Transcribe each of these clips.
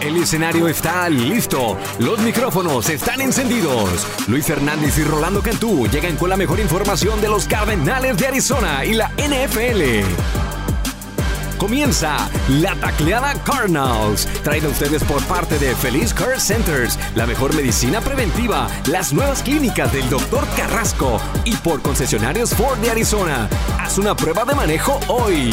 El escenario está listo. Los micrófonos están encendidos. Luis Fernández y Rolando Cantú llegan con la mejor información de los Cardenales de Arizona y la NFL. Comienza la tacleada Cardinals, traída a ustedes por parte de Feliz Care Centers, la mejor medicina preventiva, las nuevas clínicas del Dr. Carrasco y por concesionarios Ford de Arizona. Haz una prueba de manejo hoy.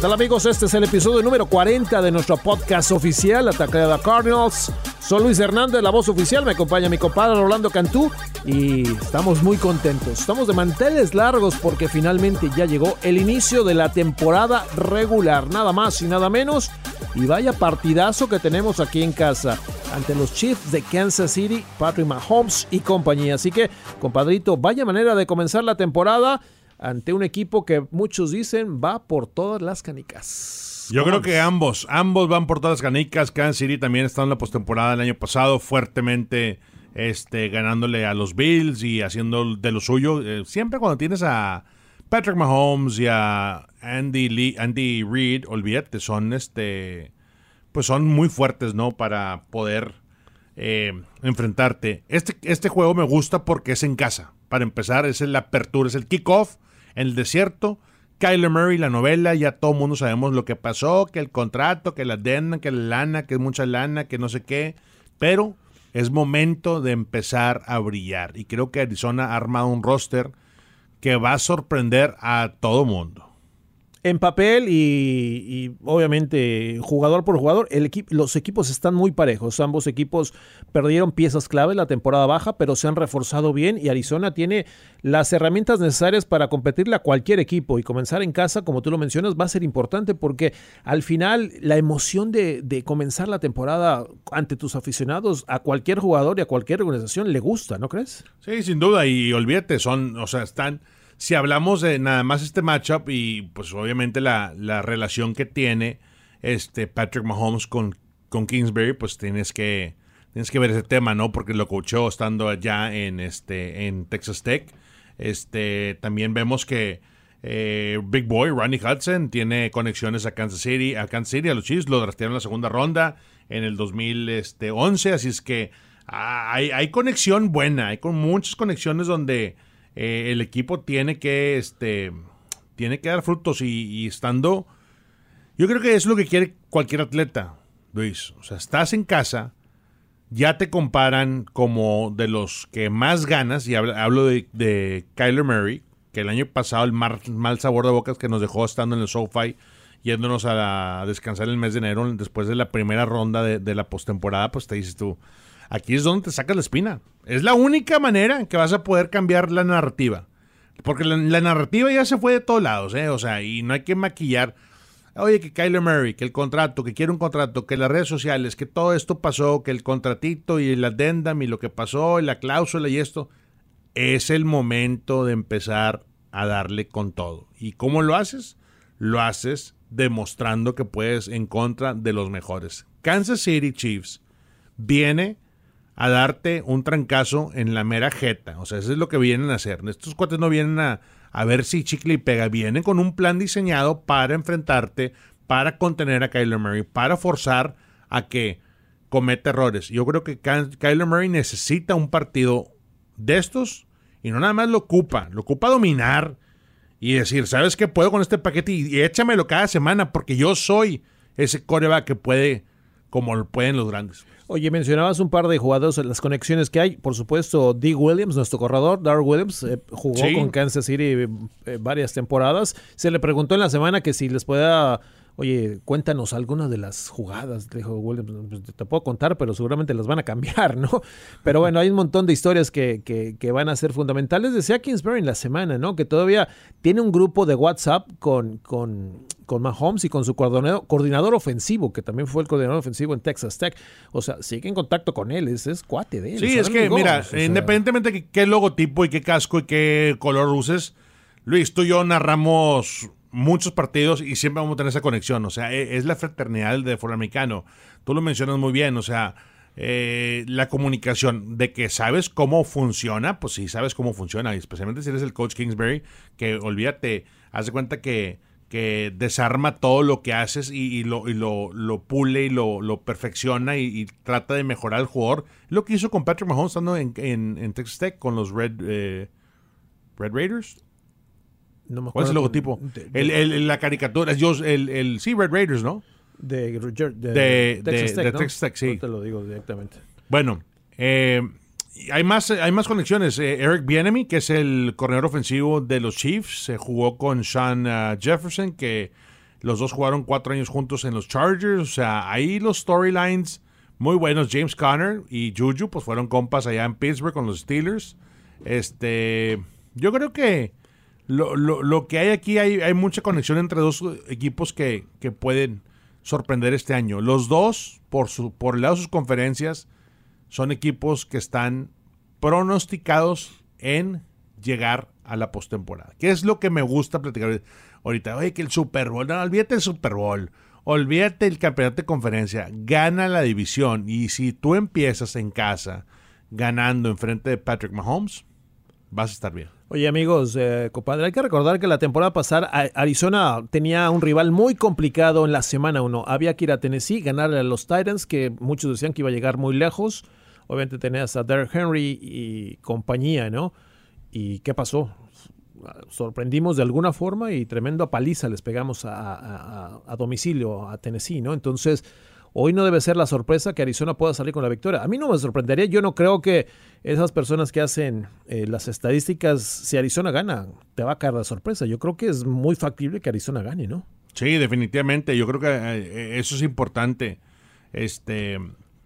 Tal amigos? Este es el episodio número 40 de nuestro podcast oficial, La Tacleada Cardinals. Soy Luis Hernández, la voz oficial, me acompaña mi compadre Rolando Cantú y estamos muy contentos. Estamos de manteles largos porque finalmente ya llegó el inicio de la temporada regular, nada más y nada menos. Y vaya partidazo que tenemos aquí en casa ante los Chiefs de Kansas City, Patrick Mahomes y compañía. Así que, compadrito, vaya manera de comenzar la temporada ante un equipo que muchos dicen va por todas las canicas. Yo creo que ambos, ambos van por todas las canicas. Kansas City también está en la postemporada el año pasado fuertemente este, ganándole a los Bills y haciendo de lo suyo. Eh, siempre cuando tienes a Patrick Mahomes y a Andy Lee, Andy Reid, olvídate, son este, pues son muy fuertes, ¿no? Para poder eh, enfrentarte. Este, este juego me gusta porque es en casa. Para empezar, es la apertura, es el kickoff en el desierto. Kyler Murray, la novela, ya todo el mundo sabemos lo que pasó, que el contrato, que la adenda, que la lana, que mucha lana, que no sé qué. Pero es momento de empezar a brillar. Y creo que Arizona ha armado un roster que va a sorprender a todo mundo en papel y, obviamente jugador por jugador, el los equipos están muy parejos. Ambos equipos perdieron piezas clave la temporada baja, pero se han reforzado bien y Arizona tiene las herramientas necesarias para competirle a cualquier equipo y comenzar en casa, como tú lo mencionas, va a ser importante porque al final la emoción de, de comenzar la temporada ante tus aficionados a cualquier jugador y a cualquier organización le gusta, ¿no crees? Sí, sin duda y olvídate, son, o sea, están si hablamos de nada más este matchup y pues obviamente la, relación que tiene este Patrick Mahomes con, con Kingsbury, pues tienes que, tienes que ver ese tema, ¿no? Porque lo coachó estando allá en, este, en Texas Tech. Este, también vemos que eh, Big Boy, Ronnie Hudson, tiene conexiones a Kansas City, a Kansas City, a los Chiefs, lo draftearon en la segunda ronda en el 2011, así es que ah, hay, hay conexión buena, hay con muchas conexiones donde eh, el equipo tiene que, este, tiene que dar frutos y, estando... Yo creo que es lo que quiere cualquier atleta, Luis. O sea, estás en casa, ya te comparan como de los que más ganas, y hablo, de, Kyler Murray, que el año pasado el mal, sabor de bocas que nos dejó estando en el SoFi, yéndonos a, descansar el mes de enero después de la primera ronda de, de la postemporada, pues te dices tú, Aquí es donde te sacas la espina. Es la única manera que vas a poder cambiar la narrativa. Porque la, narrativa ya se fue de todos lados, ¿eh? O sea, y no hay que maquillar. Oye, que Kyler Murray, que el contrato, que quiere un contrato, que las redes sociales, que todo esto pasó, que el contratito y el addendum y lo que pasó, y la cláusula y esto. Es el momento de empezar a darle con todo. ¿Y cómo lo haces? Lo haces demostrando que puedes en contra de los mejores. Kansas City Chiefs viene a darte un trancazo en la mera jeta. O sea, eso es lo que vienen a hacer. Estos cuates no vienen a, a ver si chicle y pega. Vienen con un plan diseñado para enfrentarte, para contener a Kyler Murray, para forzar a que cometa errores. Yo creo que Kyler Murray necesita un partido de estos y no nada más lo ocupa, lo ocupa dominar y decir, ¿sabes qué puedo con este paquete? Y, y échamelo cada semana porque yo soy ese coreback que puede como lo pueden los grandes. Oye, mencionabas un par de jugadores, las conexiones que hay. Por supuesto, Dick Williams, nuestro corredor, Dark Williams, eh, jugó con Kansas City eh, varias temporadas. Se le preguntó en la semana que si les pueda oye, cuéntanos algunas de las jugadas. dijo Williams, pues, te puedo contar, pero seguramente las van a cambiar, ¿no? Pero bueno, hay un montón de historias que, que, van a ser fundamentales. Decía Kingsbury en la semana, ¿no? Que todavía tiene un grupo de WhatsApp con, con, con Mahomes y con su coordinador, coordinador ofensivo, que también fue el coordinador ofensivo en Texas Tech. O sea, sigue en contacto con él, es, es cuate de él. Sí, es que, mira, independientemente de qué logotipo y qué casco y qué color uses, Luis, tú y yo narramos muchos partidos y siempre vamos a tener esa conexión. O sea, e, es la fraternidad del fútbol americano. Tú lo mencionas muy bien. O sea, eh, la comunicación, de que sabes cómo funciona, pues sí sabes cómo funciona, y especialmente si eres el coach Kingsbury, que olvídate, haz de cuenta que, que desarma todo lo que haces y, lo, lo, lo, pule y lo, lo perfecciona y, trata de mejorar al jugador. Lo que hizo con Patrick Mahomes estando en, en, Texas Tech con los Red, eh, Red Raiders. No me ¿Cuál es el logotipo? el, la caricatura, el, el, sí, Red Raiders, ¿no? De, de, Texas, Tech, sí. te lo digo directamente. Bueno, eh, hay, más, hay más conexiones. Eh, Eric Bienemy, que es el corredor ofensivo de los Chiefs, se jugó con Sean uh, Jefferson, que los dos jugaron cuatro años juntos en los Chargers. O sea, ahí los storylines muy buenos. James Conner y Juju, pues fueron compas allá en Pittsburgh con los Steelers. Este, yo creo que lo, lo, que hay aquí, hay, hay, mucha conexión entre dos equipos que, que pueden sorprender este año. Los dos, por, su, por el lado de sus conferencias, son equipos que están pronosticados en llegar a la postemporada. ¿Qué es lo que me gusta platicar ahorita? Oye, que el Super Bowl, no, olvídate el Super Bowl, olvídate el campeonato de conferencia, gana la división y si tú empiezas en casa ganando en frente de Patrick Mahomes, vas a estar bien. Oye amigos, eh, compadre, hay que recordar que la temporada pasada Arizona tenía un rival muy complicado en la semana 1. Había que ir a Tennessee, ganarle a los Titans, que muchos decían que iba a llegar muy lejos. Obviamente tenías a Derrick Henry y compañía, ¿no? ¿Y qué pasó? Sorprendimos de alguna forma y tremendo paliza les pegamos a domicilio a Tennessee, ¿no? Entonces Hoy no debe ser la sorpresa que Arizona pueda salir con la victoria. A mí no me sorprendería, yo no creo que esas personas que hacen eh, las estadísticas, si Arizona gana, te va a caer la sorpresa. Yo creo que es muy factible que Arizona gane, ¿no? Sí, definitivamente. Yo creo que eh, eso es importante. Este,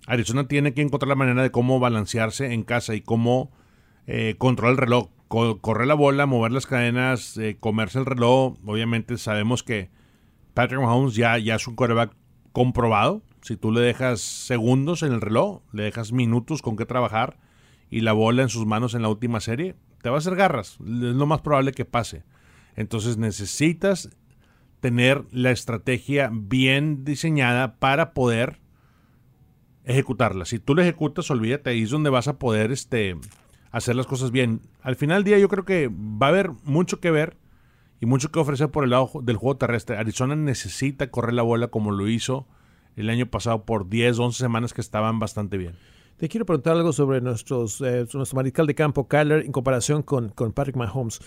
Arizona tiene que encontrar la manera de cómo balancearse en casa y cómo eh, controlar el reloj. correr la bola, mover las cadenas, comerse el reloj. Obviamente sabemos que Patrick Mahomes ya, ya es un quarterback comprobado. Si tú le dejas segundos en el reloj, le dejas minutos con qué trabajar y la bola en sus manos en la última serie, te va a hacer garras. Es lo más probable que pase. Entonces necesitas tener la estrategia bien diseñada para poder ejecutarla. Si tú la ejecutas, olvídate, ahí es donde vas a poder este, hacer las cosas bien. Al final del día yo creo que va a haber mucho que ver y mucho que ofrecer por el lado del juego terrestre. Arizona necesita correr la bola como lo hizo el año pasado por 10, 11 semanas que estaban bastante bien. Te quiero preguntar algo sobre nuestros, eh, nuestro mariscal de campo, Kyler, en comparación con, con Patrick Mahomes.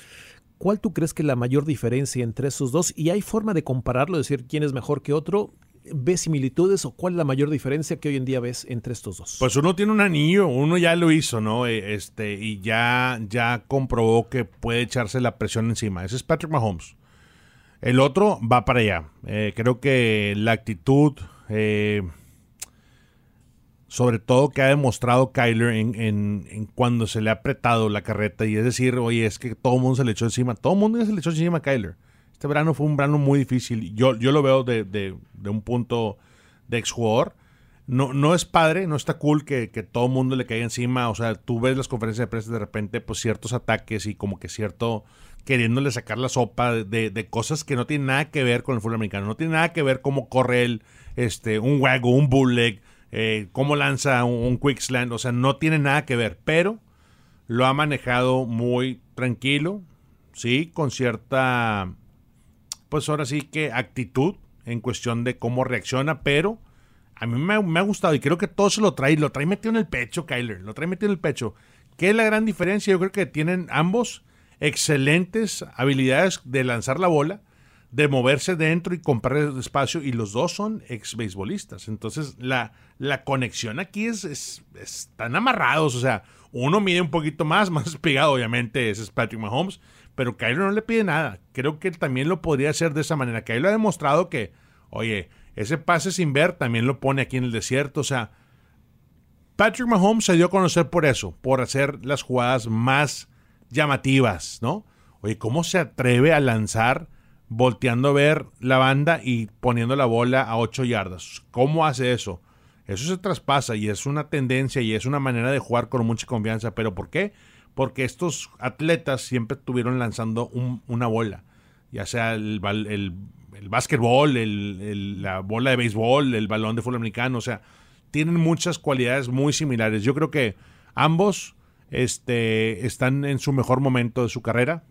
¿Cuál tú crees que es la mayor diferencia entre esos dos? ¿Y hay forma de compararlo, decir quién es mejor que otro? ¿Ves similitudes o cuál es la mayor diferencia que hoy en día ves entre estos dos? Pues uno tiene un anillo, uno ya lo hizo, ¿no? E, este, y ya, ya comprobó que puede echarse la presión encima. Ese es Patrick Mahomes. El otro va para allá. Eh, creo que la actitud, eh, sobre todo que ha demostrado Kyler en, en, cuando se le ha apretado la carreta, y es decir, oye, es que todo el mundo se le echó encima, todo el mundo se le echó encima a Kyler. Este verano fue un verano muy difícil. Yo, yo lo veo de, de, de un punto de exjugador. No, no es padre, no está cool que, que todo mundo le caiga encima. O sea, tú ves las conferencias de prensa de repente, pues ciertos ataques y como que cierto queriéndole sacar la sopa de, de, cosas que no tienen nada que ver con el fútbol americano. No tiene nada que ver cómo corre el, este, un wago, un bullet, eh, cómo lanza un, un quick slant. O sea, no tiene nada que ver. Pero lo ha manejado muy tranquilo, sí, con cierta pues ahora sí que actitud en cuestión de cómo reacciona, pero a mí me, ha gustado y creo que todo se lo trae, lo trae metido en el pecho, Kyler, lo trae metido en el pecho. ¿Qué es la gran diferencia? Yo creo que tienen ambos excelentes habilidades de lanzar la bola, de moverse dentro y comprar espacio, y los dos son ex beisbolistas. Entonces, la, la conexión aquí es, es, están amarrados, o sea, uno mide un poquito más, más pegado, obviamente, ese es Patrick Mahomes, pero Kylo no le pide nada. Creo que él también lo podría hacer de esa manera. Kylo ha demostrado que, oye, ese pase sin ver también lo pone aquí en el desierto. O sea, Patrick Mahomes se dio a conocer por eso, por hacer las jugadas más llamativas, ¿no? Oye, ¿cómo se atreve a lanzar volteando a ver la banda y poniendo la bola a 8 yardas? ¿Cómo hace eso? Eso se traspasa y es una tendencia y es una manera de jugar con mucha confianza. ¿Pero por qué? porque estos atletas siempre estuvieron lanzando una bola, ya sea el, el, básquetbol, la bola de béisbol, el balón de fútbol americano, o sea, tienen muchas cualidades muy similares. Yo creo que ambos este, están en su mejor momento de su carrera.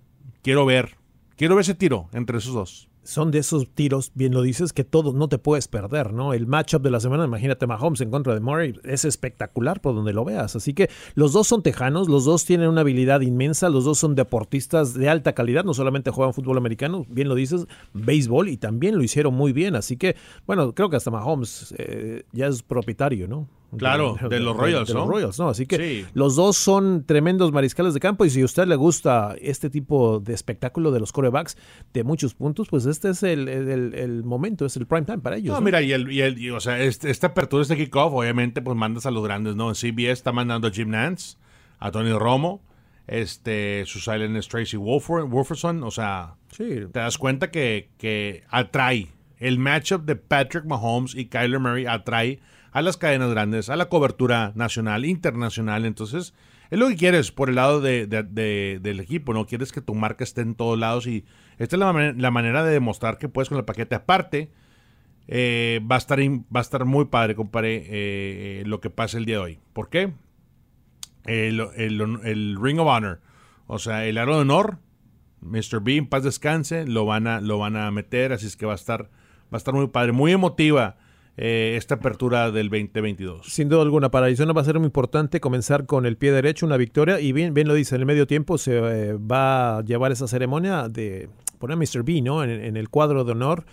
Quiero ver, quiero ver ese tiro entre esos dos son de esos tiros, bien lo dices, que todo no te puedes perder, ¿no? El matchup de la semana, imagínate Mahomes en contra de Murray, es espectacular por donde lo veas. Así que los dos son tejanos, los dos tienen una habilidad inmensa, los dos son deportistas de alta calidad, no solamente juegan fútbol americano, bien lo dices, béisbol y también lo hicieron muy bien. Así que, bueno, creo que hasta Mahomes eh, ya es propietario, ¿no? Claro, de, los Royals, ¿no? los Royals, ¿no? Así que los dos son tremendos mariscales de campo y si a usted le gusta este tipo de espectáculo de los corebacks de muchos puntos, pues este es el, momento, es el prime time para ellos. No, mira, y, el, y, el, o sea, este, esta apertura, este kickoff, obviamente, pues mandas a los grandes, ¿no? CBS está mandando a Jim Nance, a Tony Romo, este, su silent es Tracy Wolferson, o sea, te das cuenta que, que atrae el matchup de Patrick Mahomes y Kyler Murray atrae a las cadenas grandes, a la cobertura nacional, internacional. Entonces, es lo que quieres por el lado de, del equipo, ¿no? Quieres que tu marca esté en todos lados y esta es la, manera de demostrar que puedes con el paquete. Aparte, eh, va, a estar va a estar muy padre, compadre, eh, lo que pasa el día de hoy. ¿Por qué? El, Ring of Honor, o sea, el aro de honor, Mr. Bean, paz descanse, lo van a, lo van a meter, así es que va a estar, va a estar muy padre, muy emotiva eh, esta apertura del 2022. Sin duda alguna, para Arizona va a ser muy importante comenzar con el pie derecho, una victoria, y bien, bien lo dice, en el medio tiempo se eh, va a llevar esa ceremonia de poner a Mr. B ¿no? en, el cuadro de honor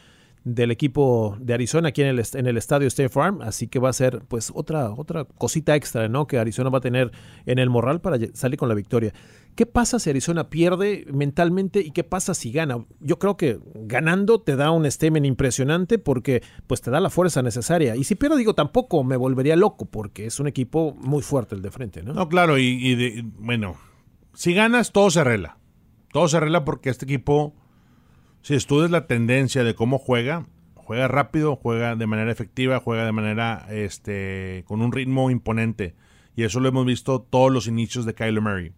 del equipo de Arizona aquí en el, en el estadio State Farm, así que va a ser pues otra, otra cosita extra ¿no? que Arizona va a tener en el morral para salir con la victoria. ¿Qué pasa si Arizona pierde mentalmente y qué pasa si gana? Yo creo que ganando te da un statement impresionante porque pues te da la fuerza necesaria. Y si pierdo, digo, tampoco me volvería loco porque es un equipo muy fuerte el de frente, ¿no? No, claro, y, bueno, si ganas todo se arregla. Todo se arregla porque este equipo, si estudias la tendencia de cómo juega, juega rápido, juega de manera efectiva, juega de manera, este, con un ritmo imponente. Y eso lo hemos visto todos los inicios de Kyler Murray.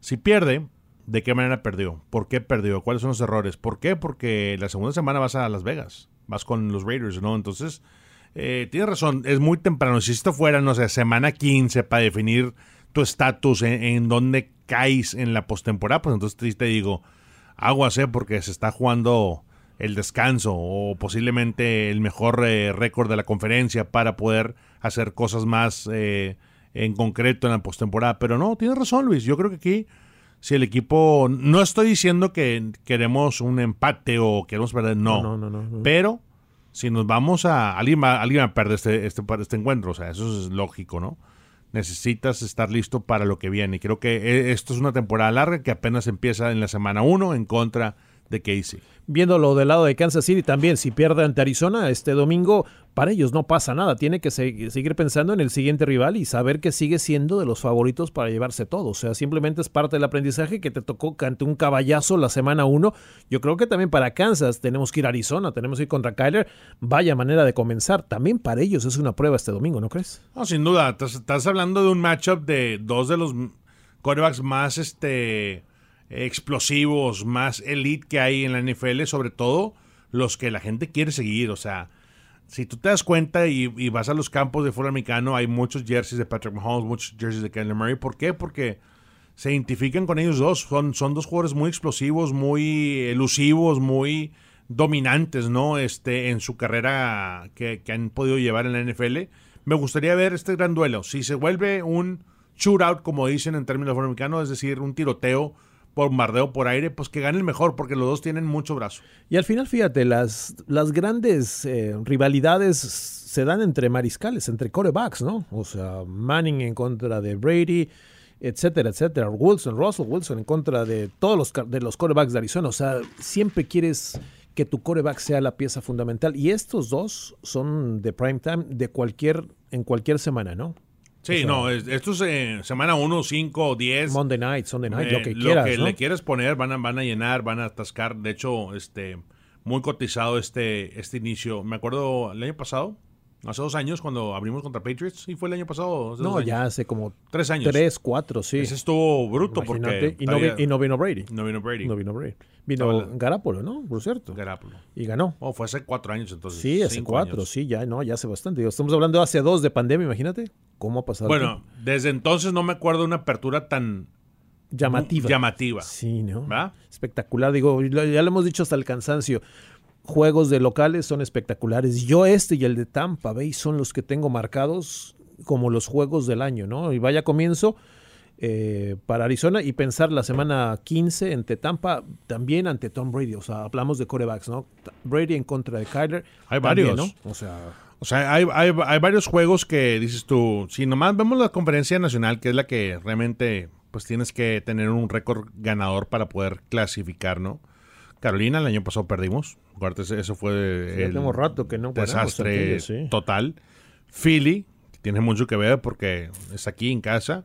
Si pierde, ¿de qué manera perdió? ¿Por qué perdió? ¿Cuáles son los errores? ¿Por qué? Porque la segunda semana vas a Las Vegas, vas con los Raiders, ¿no? Entonces, eh, tienes razón, es muy temprano. Si esto fuera, no sé, semana 15 para definir tu estatus, en, dónde caes en la postemporada, pues entonces te digo, aguas, ¿eh? Porque se está jugando el descanso o posiblemente el mejor eh, récord de la conferencia para poder hacer cosas más eh, en concreto en la postemporada. Pero no, tienes razón, Luis. Yo creo que aquí, si el equipo. No estoy diciendo que queremos un empate o queremos perder, no. No, no, no. Pero si nos vamos a. Alguien va, alguien a perder este, este, este encuentro. O sea, eso es lógico, ¿no? Necesitas estar listo para lo que viene. Y creo que eh, esto es una temporada larga que apenas empieza en la semana 1 en contra de Casey. Viéndolo del lado de Kansas City también, si pierde ante Arizona este domingo, para ellos no pasa nada. Tiene que seguir pensando en el siguiente rival y saber que sigue siendo de los favoritos para llevarse todo. O sea, simplemente es parte del aprendizaje que te tocó ante un caballazo la semana 1. Yo creo que también para Kansas tenemos que ir a Arizona, tenemos que ir contra Kyler. Vaya manera de comenzar. También para ellos es una prueba este domingo, ¿no crees? No, sin duda. Estás, hablando de un matchup de dos de los quarterbacks más este explosivos, más elite que hay en la NFL, sobre todo los que la gente quiere seguir. O sea, si tú te das cuenta y, vas a los campos de fútbol americano, hay muchos jerseys de Patrick Mahomes, muchos jerseys de Kyler Murray. ¿Por qué? Porque se identifican con ellos dos. Son, son dos jugadores muy explosivos, muy elusivos, muy dominantes, ¿no? Este, en su carrera que, han podido llevar en la NFL. Me gustaría ver este gran duelo. Si se vuelve un shootout, como dicen en términos de fútbol americano, es decir, un tiroteo bombardeo por aire, pues que gane el mejor, porque los dos tienen mucho brazo. Y al final, fíjate, las, las grandes eh, rivalidades se dan entre mariscales, entre corebacks, ¿no? O sea, Manning en contra de Brady, etcétera, etcétera. Wilson, Russell Wilson en contra de todos los, de los corebacks de Arizona. O sea, siempre quieres que tu coreback sea la pieza fundamental. Y estos dos son de prime time de cualquier, en cualquier semana, ¿no? Sí, no, esto es eh, semana 1, 5, 10. Monday night, Sunday night, lo que quieras. Lo que le quieres poner, van a, van a llenar, van a atascar. De hecho, este muy cotizado este, este inicio. Me acuerdo el año pasado, Hace dos años cuando abrimos contra Patriots. ¿Y fue el año pasado? No, ya hace como tres años. Tres, cuatro, sí. Ese estuvo bruto porque... Y no, y no, vino Brady. No vino Brady. No vino Brady. Vino Garapolo, ¿no? Por cierto. Garapolo. Y ganó. Oh, fue hace cuatro años entonces. Sí, hace cuatro, sí, ya, no, ya hace bastante. Estamos hablando de hace dos de pandemia, imagínate. ¿Cómo ha pasado? Bueno, desde entonces no me acuerdo de una apertura tan llamativa. Llamativa. Sí, ¿no? ¿Va? Espectacular. Digo, ya lo hemos dicho hasta el cansancio juegos de locales son espectaculares. Yo este y el de Tampa Bay son los que tengo marcados como los juegos del año, ¿no? Y vaya comienzo eh, para Arizona y pensar la semana 15 ante Tampa, también ante Tom Brady. O sea, hablamos de corebacks, ¿no? Brady en contra de Kyler. Hay varios, ¿no? O sea... O sea, hay, hay, hay, varios juegos que dices tú, si nomás vemos la conferencia nacional, que es la que realmente pues tienes que tener un récord ganador para poder clasificar, ¿no? Carolina, el año pasado perdimos. Eso fue el rato que no desastre total. Philly, tiene mucho que ver porque es aquí en casa.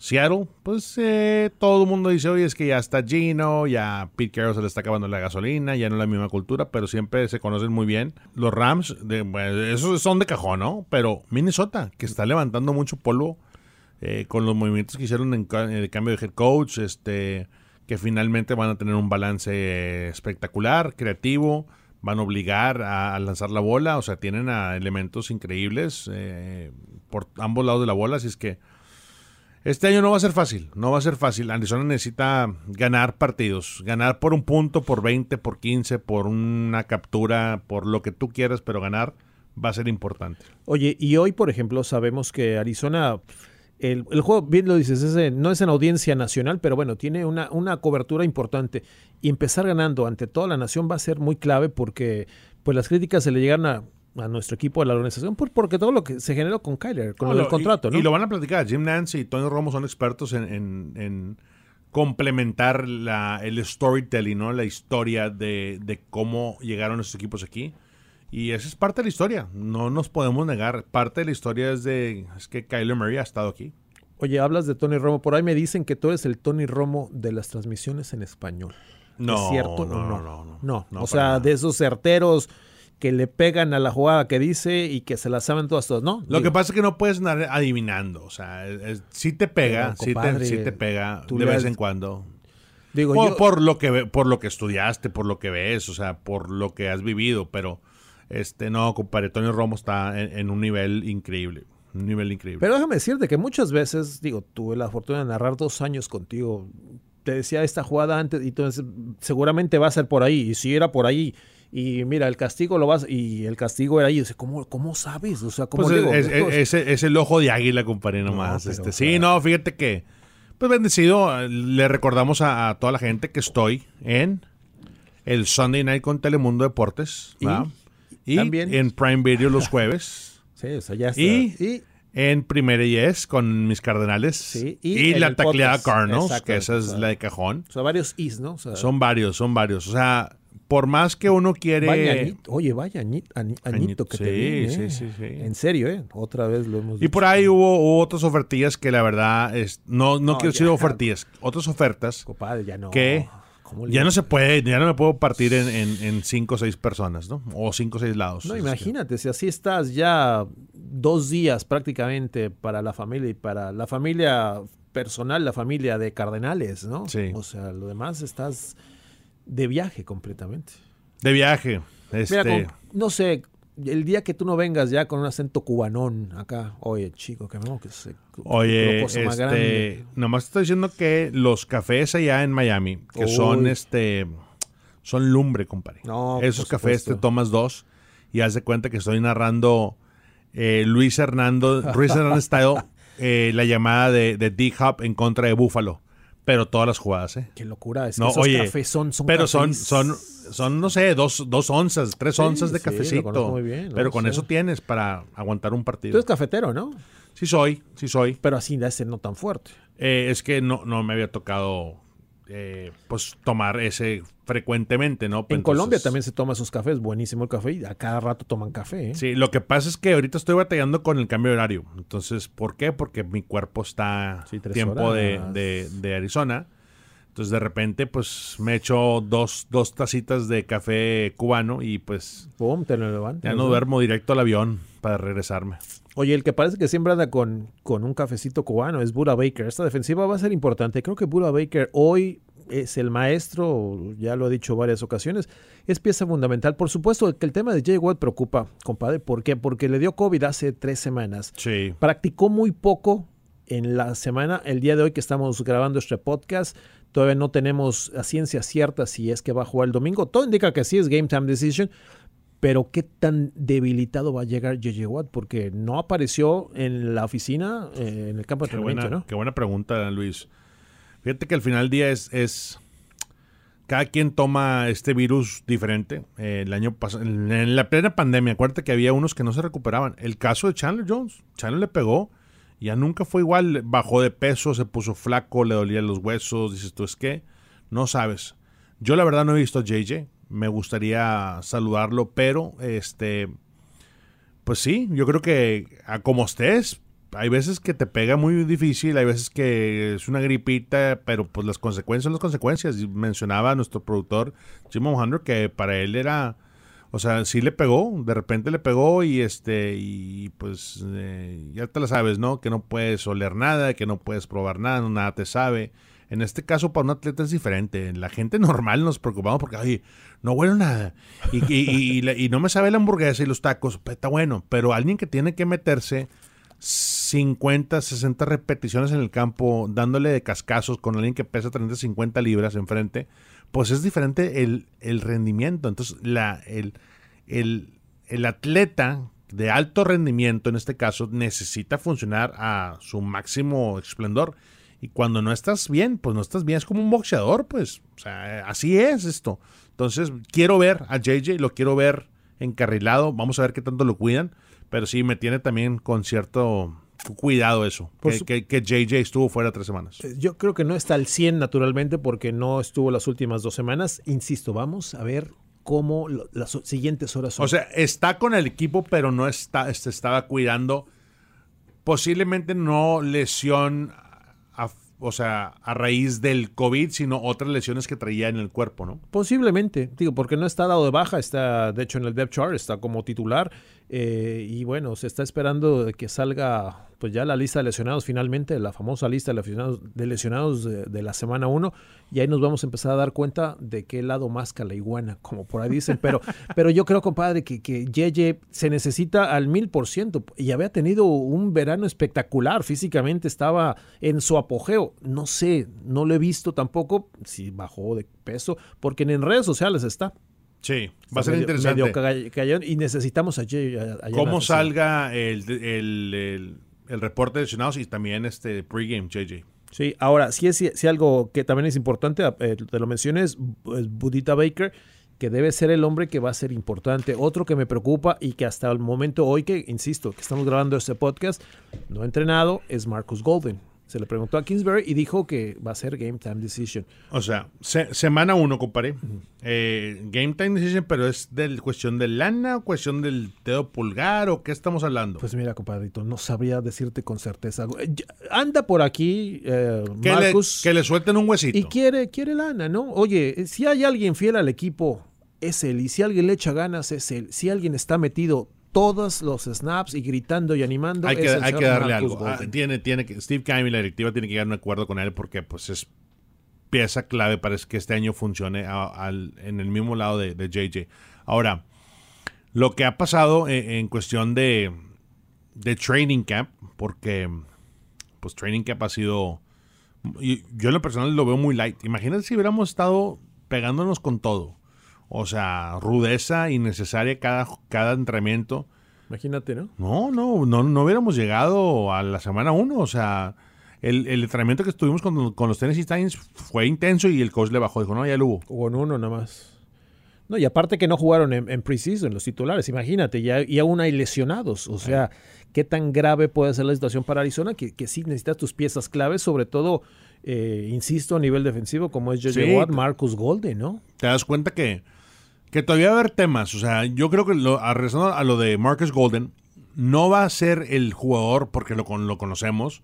Seattle, pues eh, todo el mundo dice, oye, es que ya está Gino, ya Pete Carroll se le está acabando la gasolina, ya no es la misma cultura, pero siempre se conocen muy bien. Los Rams, esos son de cajón, ¿no? Pero Minnesota, que está levantando mucho polvo eh, con los movimientos que hicieron en el cambio de head coach, este que finalmente van a tener un balance espectacular, creativo, van a obligar a, lanzar la bola, o sea, tienen a elementos increíbles eh, por ambos lados de la bola, así es que este año no va a ser fácil, no va a ser fácil. Arizona necesita ganar partidos, ganar por un punto, por 20, por 15, por una captura, por lo que tú quieras, pero ganar va a ser importante. Oye, y hoy, por ejemplo, sabemos que Arizona el, juego, bien lo dices, no es en audiencia nacional, pero bueno, tiene una, una cobertura importante. Y empezar ganando ante toda la nación va a ser muy clave porque pues las críticas se le llegan a, nuestro equipo de la organización por, porque todo lo que se generó con Kyler, con el contrato. Y, lo van a platicar. Jim Nance y Tony Romo son expertos en, complementar la, el storytelling, ¿no? la historia de, de cómo llegaron estos equipos aquí. Y esa es parte de la historia, no nos podemos negar. Parte de la historia es, de, es que Kyler Murray ha estado aquí. Oye, hablas de Tony Romo, por ahí me dicen que tú eres el Tony Romo de las transmisiones en español. No, ¿Es cierto no, no? No, no, no. o sea, de esos certeros que le pegan a la jugada que dice y que se la saben todas, todas, ¿no? Lo que pasa es que no puedes andar adivinando, o sea, si te pega, si te, te, pega de vez en cuando. Digo, por, por, lo que, por lo que estudiaste, por lo que ves, o sea, por lo que has vivido, pero este, no, compadre, Tony Romo está en, un nivel increíble. Un nivel increíble. Pero déjame decirte que muchas veces, digo, tuve la fortuna de narrar dos años contigo. Te decía esta jugada antes y entonces seguramente va a ser por ahí. Y si era por ahí, y mira, el castigo lo vas, y el castigo era ahí. ¿cómo, ¿Cómo sabes? O sea, ¿cómo pues es, es, el ojo de águila, compadre, nomás. este, sí, no, fíjate que, pues bendecido, le recordamos a, toda la gente que estoy en el Sunday Night con Telemundo Deportes. Y También. en Prime Video los jueves. sí, eso ya está. Y, en Primera Yes con mis Cardenales. Sí, y, la tacleada Cardinals, que esa es la de cajón. Son varios is, ¿no? son varios, son varios. O sea, por más que uno quiere. oye, vaya añito, que te ¿eh? sí, sí, sí, En serio, ¿eh? Otra vez lo hemos dicho. Y por ahí hubo, otras ofertillas que la verdad es. No, no, quiero decir ofertillas, otras ofertas. Compadre, ya no. Que ya no se puede, ya no me puedo partir en, cinco o seis personas, ¿no? O cinco o seis lados. No, imagínate, si así estás ya dos días prácticamente para la familia y para la familia personal, la familia de cardenales, ¿no? Sí. O sea, lo demás estás de viaje completamente. De viaje. Este... no sé, el día que tú no vengas ya con un acento cubanón acá, oye, chico, que no, que se. Oye, este, nomás estoy diciendo que los cafés allá en Miami, que son este. Son lumbre, compadre. No, Esos cafés te tomas dos y haz de cuenta que estoy narrando eh, Luis Hernando, Luis Hernández Style, eh, la llamada de, de D-Hop en contra de Búfalo pero todas las jugadas, ¿eh? Qué locura. Es que no, esos oye, cafés son, son Pero son, son, son, no sé, dos, dos onzas, tres onzas de cafecito. Muy bien, pero con eso tienes para aguantar un partido. Tú eres cafetero, ¿no? Sí soy, sí soy. Pero así de ese no tan fuerte. Eh, es que no, no me había tocado eh, pues tomar ese frecuentemente, ¿no? en Colombia también se toma esos cafés, buenísimo el café, y a cada rato toman café. ¿eh? Sí, lo que pasa es que ahorita estoy batallando con el cambio de horario. Entonces, ¿por qué? Porque mi cuerpo está tiempo de, de, Arizona. Entonces de repente pues me echo dos, dos tacitas de café cubano y pues Pum, te lo ya no duermo directo al avión para regresarme. Oye, el que parece que siempre anda con, con un cafecito cubano es Buda Baker. Esta defensiva va a ser importante. Creo que Buda Baker hoy es el maestro, ya lo ha dicho varias ocasiones, es pieza fundamental. Por supuesto que el tema de Jay Watt preocupa, compadre. ¿Por qué? Porque le dio COVID hace tres semanas. Sí. Practicó muy poco en la semana, el día de hoy que estamos grabando este podcast. Todavía no tenemos a ciencia cierta si es que va a jugar el domingo. Todo indica que sí es game time decision. Pero qué tan debilitado va a llegar JJ Watt porque no apareció en la oficina, eh, en el campo de entrenamiento, ¿no? Qué buena pregunta, Luis. Fíjate que al final del día es, es cada quien toma este virus diferente. Eh, el año pasado, en la plena pandemia, acuérdate que había unos que no se recuperaban. El caso de Chandler Jones, Chandler le pegó, ya nunca fue igual, bajó de peso, se puso flaco, le dolían los huesos, dices tú, es que no sabes. Yo la verdad no he visto a JJ, me gustaría saludarlo, pero este, pues sí, yo creo que a como estés, hay veces que te pega muy difícil, hay veces que es una gripita, pero pues las consecuencias son las consecuencias. Mencionaba nuestro productor Jim Hunter que para él era o sea, sí le pegó, de repente le pegó y este, y pues eh, ya te la sabes, ¿no? Que no puedes oler nada, que no puedes probar nada, nada te sabe. En este caso, para un atleta es diferente. La gente normal nos preocupamos porque, ay, no huele nada. Y, no me sabe la hamburguesa y los tacos, pues, está bueno. Pero alguien que tiene que meterse 50, 60 repeticiones en el campo, dándole de cascazos con alguien que pesa 30, 50 libras enfrente, pues es diferente el, rendimiento. Entonces, el, atleta de alto rendimiento, en este caso, necesita funcionar a su máximo esplendor. Y cuando no estás bien, pues no estás bien. Es como un boxeador, pues. O sea, así es esto. Entonces, quiero ver a JJ, lo quiero ver encarrilado. Vamos a ver qué tanto lo cuidan. Pero sí, me tiene también con cierto cuidado eso, que, que, JJ estuvo fuera tres semanas. Eh, yo creo que no está al 100 naturalmente porque no estuvo las últimas dos semanas. Insisto, vamos a ver cómo las siguientes horas son. O sea, está con el equipo, pero no está, se este, estaba cuidando. Posiblemente no lesión, o sea, a raíz del COVID, sino otras lesiones que traía en el cuerpo, ¿no? Posiblemente, digo, porque no está dado de baja, está, de hecho, en el depth chart, está como titular. Eh, y bueno, se está esperando que salga pues ya la lista de lesionados finalmente, la famosa lista de lesionados de, lesionados de, la semana 1, y ahí nos vamos a empezar a dar cuenta de qué lado más la iguana, como por ahí dicen, pero, pero yo creo, compadre, que, que Yeye se necesita al mil por ciento, y había tenido un verano espectacular, físicamente estaba en su apogeo, no sé, no lo he visto tampoco, si bajó de peso, porque en redes sociales está, Sí, va a ser interesante. y necesitamos a Jay. ¿Cómo salga el, el, el, reporte de lesionados y también este pregame, JJ? Sí, ahora, si es si, algo que también es importante, eh, te lo menciones, es Budita Baker, que debe ser el hombre que va a ser importante. Otro que me preocupa y que hasta el momento hoy que, insisto, que estamos grabando este podcast, no ha entrenado, es Marcus Golden. Se le preguntó a Kingsbury y dijo que va a ser Game Time Decision. O sea, semana uno, compadre. Eh, game Time Decision, pero es de cuestión de lana, cuestión del dedo pulgar o qué estamos hablando. Pues mira, compadrito, no sabría decirte con certeza. Eh, anda por aquí, eh, que Marcus. Le, que le suelten un huesito. Y quiere, quiere lana, ¿no? Oye, si hay alguien fiel al equipo, es él. Y si alguien le echa ganas, es él. Si alguien está metido todos los snaps y gritando y animando. Hay que, hay que darle algo. Ah, tiene, tiene que, Steve Keim y la directiva tienen que llegar a un acuerdo con él porque pues es pieza clave para que este año funcione en el mismo lado de, JJ. Ahora, lo que ha pasado en, cuestión de, de, training camp, porque pues training camp ha sido... Yo en lo personal lo veo muy light. Imagínate si hubiéramos estado pegándonos con todo. O sea, rudeza innecesaria cada, cada entrenamiento. Imagínate, ¿no? No, no, no, no hubiéramos llegado a la semana uno. O sea, el, entrenamiento que estuvimos con, los Tennessee Titans fue intenso y el coach le bajó. Dijo, no, ya lo hubo. Hubo en uno nada más. No, y aparte que no jugaron en, en preseason los titulares, imagínate, ya, y aún hay lesionados. O sea, qué tan grave puede ser la situación para Arizona que, que sí necesitas tus piezas claves, sobre todo, eh, insisto, a nivel defensivo, como es J.J. Watt, Marcus Golden, ¿no? Te das cuenta que que todavía va a haber temas. O sea, yo creo que lo, a lo de Marcus Golden, no va a ser el jugador, porque lo, lo conocemos,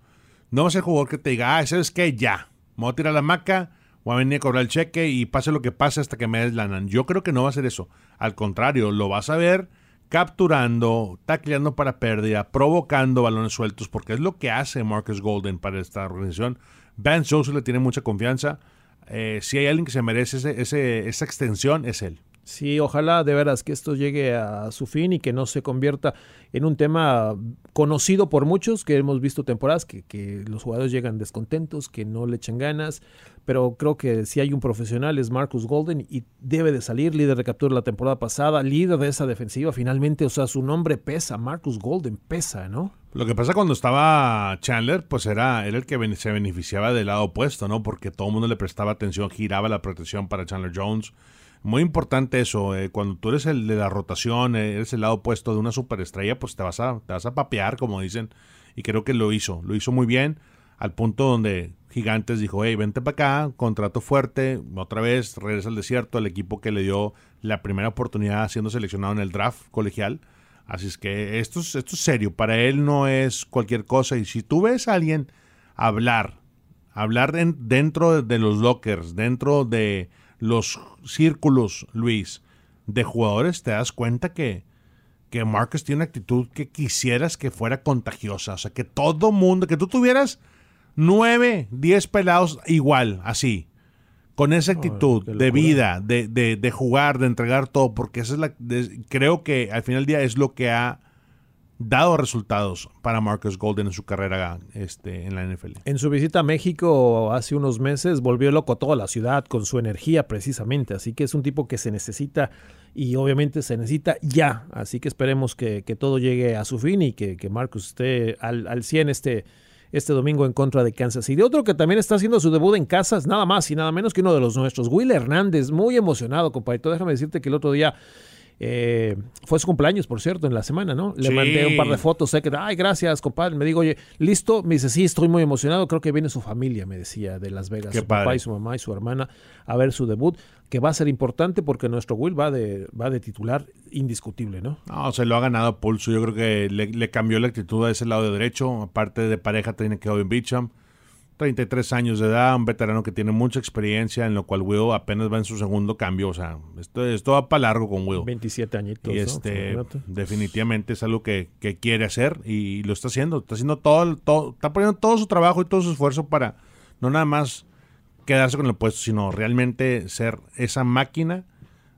no va a ser el jugador que te diga, ah, ¿sabes qué? Ya, me voy a tirar la maca, voy a venir a cobrar el cheque y pase lo que pase hasta que me des lana. Yo creo que no va a ser eso. Al contrario, lo vas a ver capturando, tacleando para pérdida, provocando balones sueltos, porque es lo que hace Marcus Golden para esta organización. Vance Joseph le tiene mucha confianza. Eh, si hay alguien que se merece ese, esa extensión, es él. Sí, ojalá de veras que esto llegue a su fin y que no se convierta en un tema conocido por muchos, que hemos visto temporadas, que, los jugadores llegan descontentos, que no le echan ganas, pero creo que si hay un profesional es Marcus Golden y debe de salir líder de captura la temporada pasada, líder de esa defensiva, finalmente, o sea, su nombre pesa, Marcus Golden pesa, ¿no? Lo que pasa cuando estaba Chandler, pues era, era el que se beneficiaba del lado opuesto, ¿no? Porque todo el mundo le prestaba atención, giraba la protección para Chandler Jones muy importante eso, eh, cuando tú eres el de la rotación, eh, eres el lado opuesto de una superestrella, pues te vas, a, te vas a papear, como dicen, y creo que lo hizo, lo hizo muy bien, al punto donde Gigantes dijo, hey, vente para acá, contrato fuerte, otra vez regresa al desierto, al equipo que le dio la primera oportunidad siendo seleccionado en el draft colegial. Así es que esto es, esto es serio, para él no es cualquier cosa, y si tú ves a alguien hablar, hablar dentro de los lockers, dentro de los círculos, Luis, de jugadores, te das cuenta que, que Marcus tiene una actitud que quisieras que fuera contagiosa. O sea, que todo mundo, que tú tuvieras nueve, diez pelados igual, así. Con esa actitud de vida, de, de, de, jugar, de entregar todo, porque esa es la. creo que al final del día es lo que ha dado resultados para Marcus Golden en su carrera este, en la NFL. En su visita a México hace unos meses volvió loco toda la ciudad con su energía precisamente, así que es un tipo que se necesita y obviamente se necesita ya, así que esperemos que, todo llegue a su fin y que, Marcus esté al, al 100 este, este domingo en contra de Kansas City. Otro que también está haciendo su debut en casas, nada más y nada menos que uno de los nuestros, Will Hernández, muy emocionado, compadre. Déjame decirte que el otro día eh, fue su cumpleaños, por cierto, en la semana, ¿no? Le mandé un par de fotos, sé que, ay, gracias, compadre. Me digo, oye, listo. Me dice, sí, estoy muy emocionado. Creo que viene su familia, me decía, de Las Vegas. su papá y su mamá y su hermana a ver su debut, que va a ser importante porque nuestro Will va de, va de titular indiscutible, ¿no? No, se lo ha ganado pulso. Yo creo que le, cambió la actitud a ese lado de derecho. Aparte de pareja, tiene que en Beacham. 33 años de edad, un veterano que tiene mucha experiencia, en lo cual Will apenas va en su segundo cambio. O sea, esto, esto va para largo con Will. 27 añitos. Y este, definitivamente es algo que, quiere hacer y lo está haciendo. Está haciendo todo, todo, está poniendo todo su trabajo y todo su esfuerzo para no nada más quedarse con el puesto, sino realmente ser esa máquina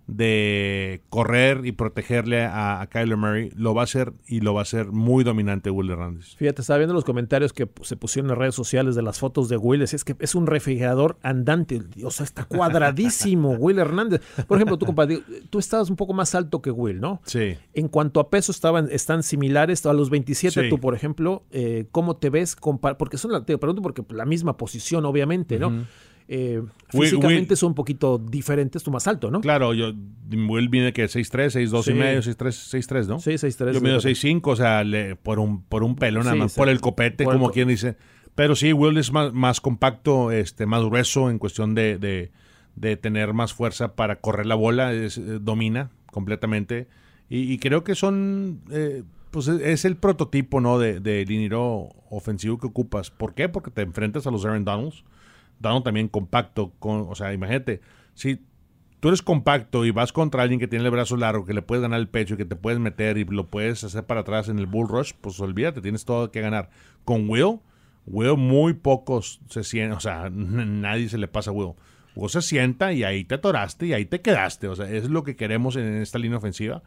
de correr y protegerle a, Kyler Murray, lo va a hacer y lo va a hacer muy dominante Will Hernández. Fíjate, estaba viendo los comentarios que se pusieron en las redes sociales de las fotos de Will, es que es un refrigerador andante, o sea, está cuadradísimo Will Hernández. Por ejemplo, tú, compadre, tú estabas un poco más alto que Will, ¿no? Sí. En cuanto a peso estaban, están similares, a los 27 tú, por ejemplo, eh, ¿cómo te ves? Porque son, te pregunto porque la misma posición, obviamente, ¿no? Eh, físicamente son un poquito diferentes, tú más alto, ¿no? Claro, yo, Will viene que 6'3, 6'2 y medio, 6'3, 6'3, ¿no? Sí, 6'3. Yo mido 6'5, o sea, por, un, por un pelo nada más, por el copete, como quien dice. Pero sí, Will es más, más compacto, este, más grueso en cuestión de, de, de, tener más fuerza para correr la bola, es, eh, domina completamente. Y, creo que son, eh, pues es el prototipo, ¿no? De, de dinero ofensivo que ocupas. ¿Por qué? Porque te enfrentas a los Aaron Donalds Donald también compacto, con, o sea, imagínate, si tú eres compacto y vas contra alguien que tiene el brazo largo, que le puedes ganar el pecho y que te puedes meter y lo puedes hacer para atrás en el bull rush, pues olvídate, tienes todo que ganar. Con Will, Will muy pocos se sienten, o sea, nadie se le pasa a Will. Will se sienta y ahí te atoraste y ahí te quedaste, o sea, es lo que queremos en esta línea ofensiva.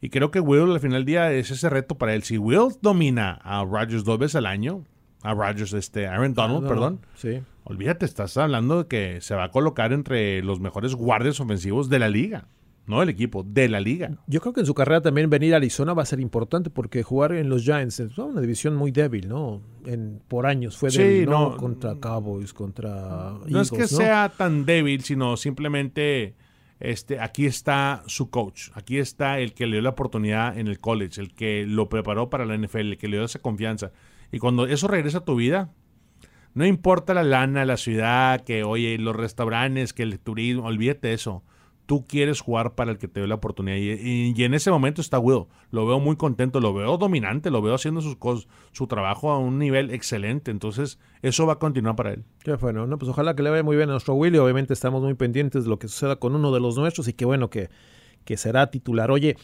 Y creo que Will al final del día es ese reto para él. Si Will domina a Rodgers dos veces al año, a Rodgers, este, Aaron Donald, perdón. Sí. Olvídate, estás hablando de que se va a colocar entre los mejores guardias ofensivos de la liga. No del equipo, de la liga. Yo creo que en su carrera también venir a Arizona va a ser importante porque jugar en los Giants es una división muy débil, ¿no? En, por años fue débil, ¿no? Contra Cowboys, contra No es que sea tan débil, sino simplemente este, aquí está su coach, aquí está el que le dio la oportunidad en el college, el que lo preparó para la NFL, el que le dio esa confianza. Y cuando eso regresa a tu vida, no importa la lana, la ciudad, que oye, los restaurantes, que el turismo, olvídate eso. tú quieres jugar para el que te dé la oportunidad. Y, en ese momento está Will. Lo veo muy contento, lo veo dominante, lo veo haciendo sus su trabajo a un nivel excelente. Entonces, eso va a continuar para él. Qué bueno, no, pues ojalá que le vaya muy bien a nuestro Will. Y obviamente estamos muy pendientes de lo que suceda con uno de los nuestros. Y qué bueno que, que será titular. Oye,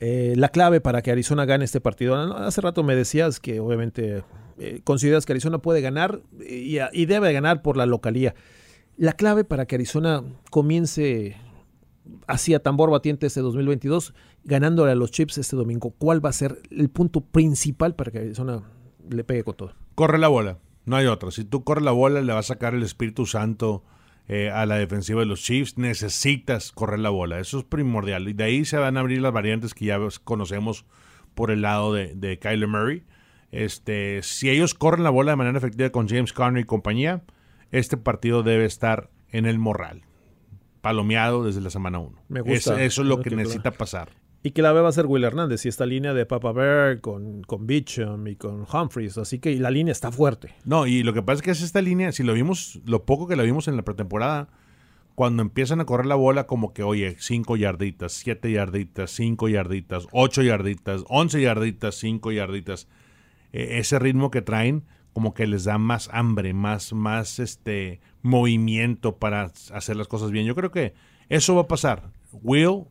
eh, la clave para que Arizona gane este partido. Hace rato me decías que obviamente eh, consideras que Arizona puede ganar y, debe ganar por la localía. La clave para que Arizona comience hacia tambor batiente este 2022, ganándole a los Chips este domingo. ¿Cuál va a ser el punto principal para que Arizona le pegue con todo? Corre la bola, no hay otra. Si tú corres la bola, le va a sacar el Espíritu Santo eh, a la defensiva de los Chiefs. Necesitas correr la bola, eso es primordial. Y de ahí se van a abrir las variantes que ya conocemos por el lado de, de Kyler Murray. Este, si ellos corren la bola de manera efectiva con James Conner y compañía, este partido debe estar en el morral palomeado desde la semana 1. Me gusta. eso es lo que necesita pasar. Y que la va a ser Will Hernández y esta línea de Papa Bear con, con Beecham y con Humphries. Así que la línea está fuerte. No, y lo que pasa es que es esta línea, si lo vimos, lo poco que la vimos en la pretemporada, cuando empiezan a correr la bola, como que, oye, 5 yarditas, 7 yarditas, 5 yarditas, 8 yarditas, 11 yarditas, 5 yarditas. E, ese ritmo que traen, como que les da más hambre, más, más este movimiento para hacer las cosas bien. Yo creo que eso va a pasar. Will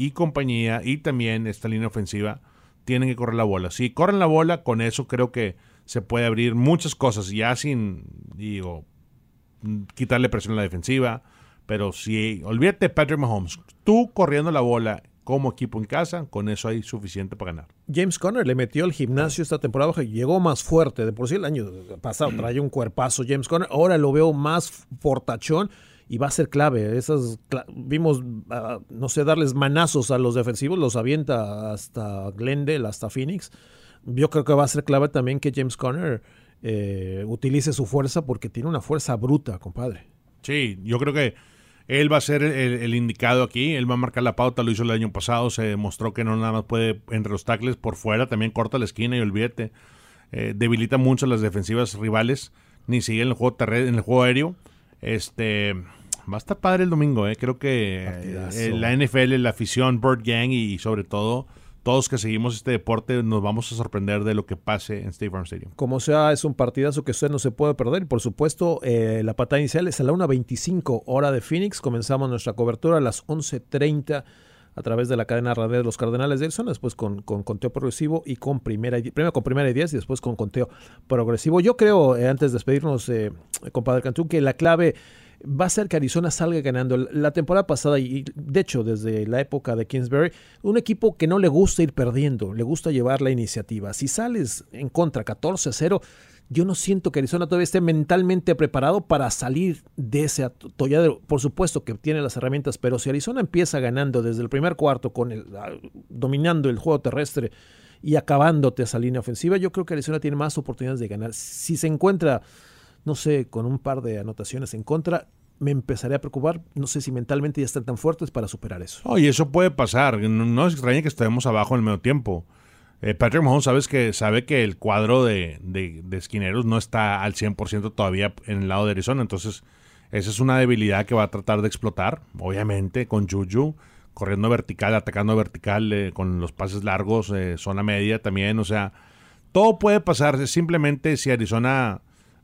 y compañía y también esta línea ofensiva tienen que correr la bola. Si corren la bola, con eso creo que se puede abrir muchas cosas, ya sin, digo, quitarle presión a la defensiva. Pero si, olvídate Patrick Mahomes, tú corriendo la bola como equipo en casa, con eso hay suficiente para ganar. James Conner le metió el gimnasio esta temporada, llegó más fuerte, de por sí el año pasado traía un cuerpazo James Conner, ahora lo veo más fortachón y va a ser clave. Esas vimos, ah, no sé, darles manazos a los defensivos, los avienta hasta Glendale, hasta Phoenix. Yo creo que va a ser clave también que James Conner eh, utilice su fuerza porque tiene una fuerza bruta, compadre. Sí, yo creo que él va a ser el, indicado aquí, él va a marcar la pauta, lo hizo el año pasado, se demostró que no nada más puede entre los tackles por fuera, también corta la esquina y olvídate, eh, debilita mucho las defensivas rivales, ni sigue en el juego en el juego aéreo. Este va a estar padre el domingo, eh. creo que eh, la NFL, la afición, Bird Gang y sobre todo todos que seguimos este deporte nos vamos a sorprender de lo que pase en State Farm Stadium. Como sea, es un partidazo que usted no se puede perder. Por supuesto, eh, la patada inicial es a la 1.25 hora de Phoenix. Comenzamos nuestra cobertura a las 11.30 a través de la cadena radio de los Cardenales de Arizona, después con, con, conteo progresivo y con primera y, primero con primera y 10 y después con conteo progresivo. Yo creo, eh, antes de despedirnos, eh, compadre Cantú, que la clave va a ser que Arizona salga ganando. La temporada pasada, y de hecho desde la época de Kingsbury, un equipo que no le gusta ir perdiendo, le gusta llevar la iniciativa. Si sales en contra 14-0, yo no siento que Arizona todavía esté mentalmente preparado para salir de ese atolladero. Por supuesto que tiene las herramientas, pero si Arizona empieza ganando desde el primer cuarto, con el, ah, dominando el juego terrestre y acabándote esa línea ofensiva, yo creo que Arizona tiene más oportunidades de ganar. Si se encuentra no sé, con un par de anotaciones en contra, me empezaré a preocupar. No sé si mentalmente ya están tan fuertes para superar eso. Oye, eso puede pasar. No, es extraño que estemos abajo en el medio tiempo. Eh, Patrick Mahomes sabes que, sabe que el cuadro de, de, esquineros no está al 100% todavía en el lado de Arizona. Entonces, esa es una debilidad que va a tratar de explotar. Obviamente, con Juju, corriendo vertical, atacando vertical, eh, con los pases largos, eh, zona media también. O sea, todo puede pasar. Simplemente si Arizona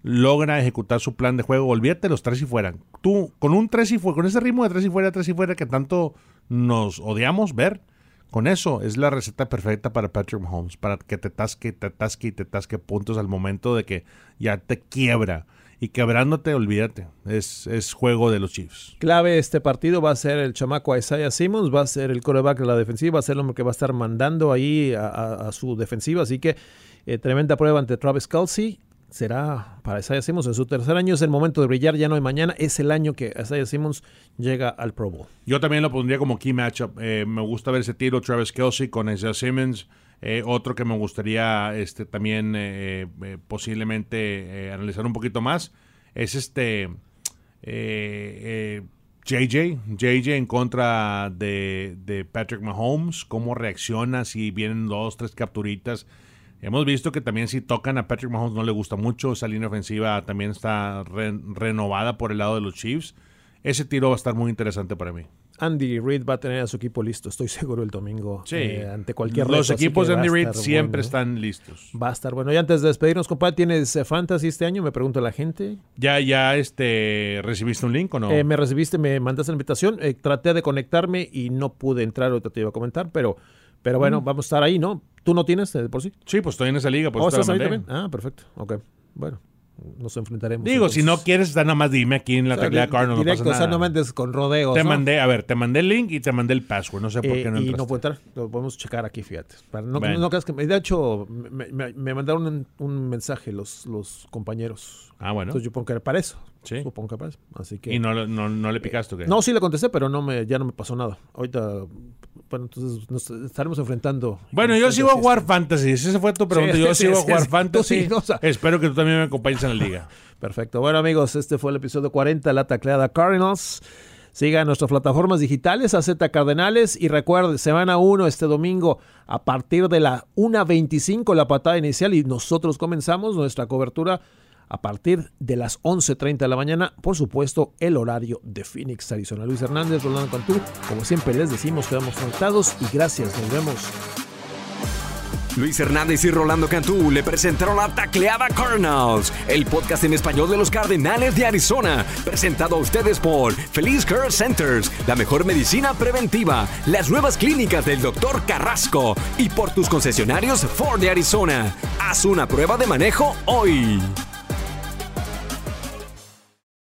logra ejecutar su plan de juego, olvídate los tres y fuera. Tú, con un tres y fuera, con ese ritmo de tres y fuera, tres y fuera que tanto nos odiamos ver, con eso es la receta perfecta para Patrick Mahomes, para que te tasque, te tasque y te tasque puntos al momento de que ya te quiebra. Y quebrándote, olvídate, es, es juego de los Chiefs. Clave este partido va a ser el chamaco Isaiah Simmons, va a ser el coreback de la defensiva, va a ser el hombre que va a estar mandando ahí a, su defensiva. Así que eh, tremenda prueba ante Travis Kelsey será para Isaiah Simmons en su tercer año. Es el momento de brillar, ya no hay mañana. Es el año que Isaiah Simmons llega al Pro Bowl. Yo también lo pondría como key matchup. Eh, me gusta ver ese tiro Travis Kelsey con Isaiah Simmons. Eh, otro que me gustaría este, también eh, posiblemente analizar un poquito más es este JJ. JJ en contra de, de Patrick Mahomes. ¿Cómo reacciona si vienen dos, tres capturitas? Hemos visto que también si tocan a Patrick Mahomes no le gusta mucho, esa línea ofensiva también está renovada por el lado de los Chiefs. Ese tiro va a estar muy interesante para mí. Andy Reid va a tener a su equipo listo, estoy seguro, el domingo. Sí. eh, ante cualquier Los reto, equipos de Andy Reid siempre bueno. están listos. Va a estar bueno. Y antes de despedirnos, compadre, ¿tienes eh, fantasy este año? Me pregunta la gente. ¿Ya, ya este, recibiste un link o no? Eh, me recibiste, me mandaste la invitación. eh, traté de conectarme y no pude entrar, ahorita te iba a comentar, pero, pero Mm. bueno, vamos a estar ahí, ¿no? ¿Tú no tienes eh, de por sí? Sí, pues estoy en esa liga. Pues ¿Oh, estás ahí también? Ah, perfecto. Ok. Bueno, nos enfrentaremos. Digo, si no quieres, da nada más dime aquí en la O sea, tecla Cardinals. directo, no o pasa sea, nada. no me andes con rodeos. Te ¿no? mandé, a ver, te mandé el link y te mandé el password. No sé por Eh, qué no y entraste. no puedo entrar, lo podemos checar aquí, fíjate. Para no, Bueno. no creas que de hecho, me, me- me mandaron un, un mensaje los, los compañeros. Ah, bueno. Entonces yo supongo que era para eso. Sí. Supongo que para eso. Así que. Y no, no, no le picaste, ¿o qué? No, sí le contesté, pero no me, ya no me pasó nada. Ahorita, bueno, entonces nos estaremos enfrentando. Bueno, en yo sigo a jugar Fantasy. Esa fue tu pregunta, Sí, yo sí, sigo a jugar Fantasy. sí, no, o sea- Espero que tú también me acompañes en la liga. Perfecto. Bueno, amigos, este fue el episodio 40 de La Tacleada Cardinals. Sigan nuestras plataformas digitales, AZ Cardenales. Y recuerden, semana 1 este domingo a partir de la 1.25 la patada inicial. Y nosotros comenzamos nuestra cobertura a partir de las 11.30 de la mañana. Por supuesto, el horario de Phoenix, Arizona. Luis Hernández, Rolando Cantú. Como siempre les decimos, quedamos conectados y gracias. Nos vemos. Luis Hernández y Rolando Cantú le presentaron la Tacleada Cardinals, el podcast en español de los Cardenales de Arizona, presentado a ustedes por Feliz Care Centers, la mejor medicina preventiva, las nuevas clínicas del Dr. Carrasco y por tus concesionarios Ford de Arizona. Haz una prueba de manejo hoy.